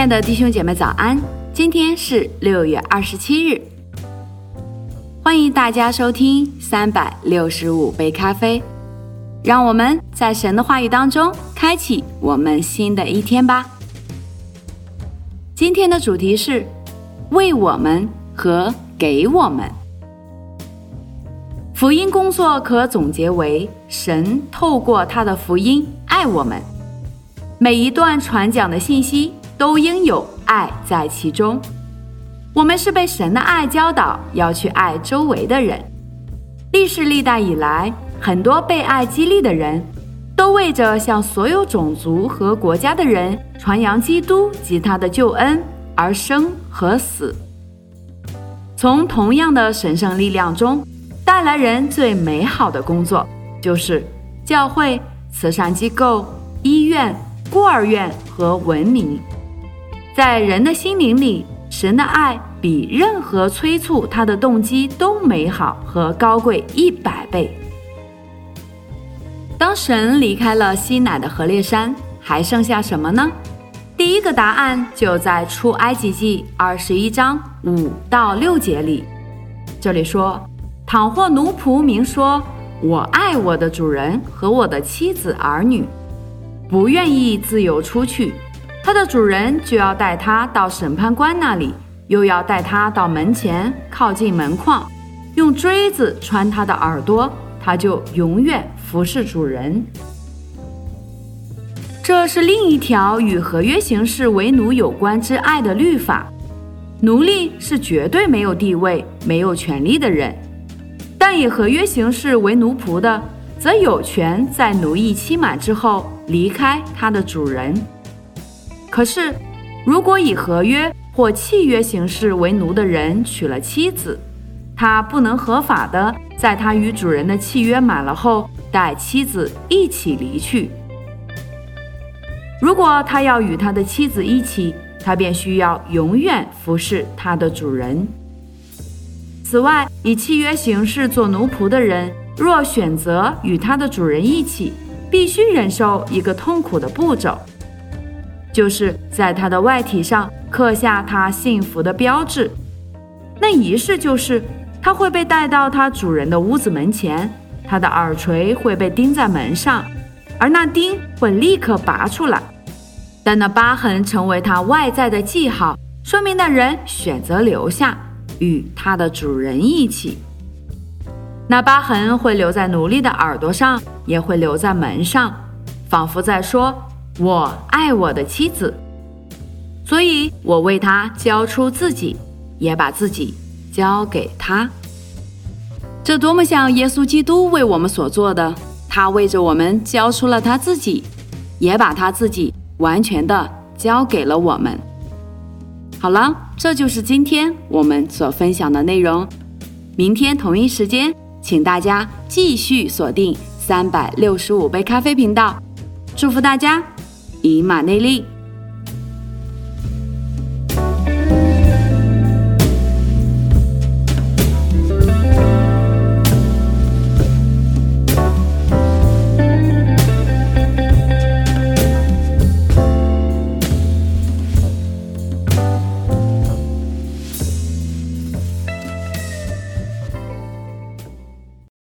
亲爱的弟兄姐妹，早安！今天是六月二十七日，欢迎大家收听三百六十五杯咖啡。让我们在神的话语当中开启我们新的一天吧。今天的主题是为我们和给我们。福音工作可总结为：神透过他的福音爱我们。每一段传讲的信息都应有爱在其中。我们是被神的爱教导要去爱周围的人。历世历代以来。很多被爱激励的人，都为着向所有种族和国家的人传扬基督及他的救恩而生和死。从同样的神圣力量中带来人最美好的工作，就是教会、慈善机构、医院、孤儿院和文明。在人的心灵里，神的爱比任何催促他的动机都美好和高贵一百倍。当神离开了西乃的河烈山，还剩下什么呢？第一个答案就在出埃及记二十一章五到六节里。这里说：“倘或奴仆明说，我爱我的主人和我的妻子儿女，不愿意自由出去，他的主人就要带他到审判官那里，又要带他到门前靠近门框，用锥子穿他的耳朵，他就永远。”服侍主人，这是另一条与合约形式为奴有关之爱的律法。奴隶是绝对没有地位、没有权利的人，但以合约形式为奴仆的，则有权在奴役期满之后离开他的主人。可是，如果以合约或契约形式为奴的人娶了妻子，他不能合法的在他与主人的契约满了后。带妻子一起离去。如果他要与他的妻子一起，他便需要永远服侍他的主人。此外，以契约形式做奴仆的人，若选择与他的主人一起，必须忍受一个痛苦的步骤，就是在他的外体上刻下他幸福的标志。那仪式就是，他会被带到他主人的屋子门前。他的耳垂会被钉在门上，而那钉会立刻拔出来。但那疤痕成为他外在的记号，说明那人选择留下与他的主人一起。那疤痕会留在奴隶的耳朵上，也会留在门上，仿佛在说：“我爱我的妻子，所以我为他交出自己，也把自己交给他。”这多么像耶稣基督为我们所做的！他为着我们交出了他自己，也把他自己完全的交给了我们。好了，这就是今天我们所分享的内容。明天同一时间，请大家继续锁定三百六十五杯咖啡频道。祝福大家，以马内利。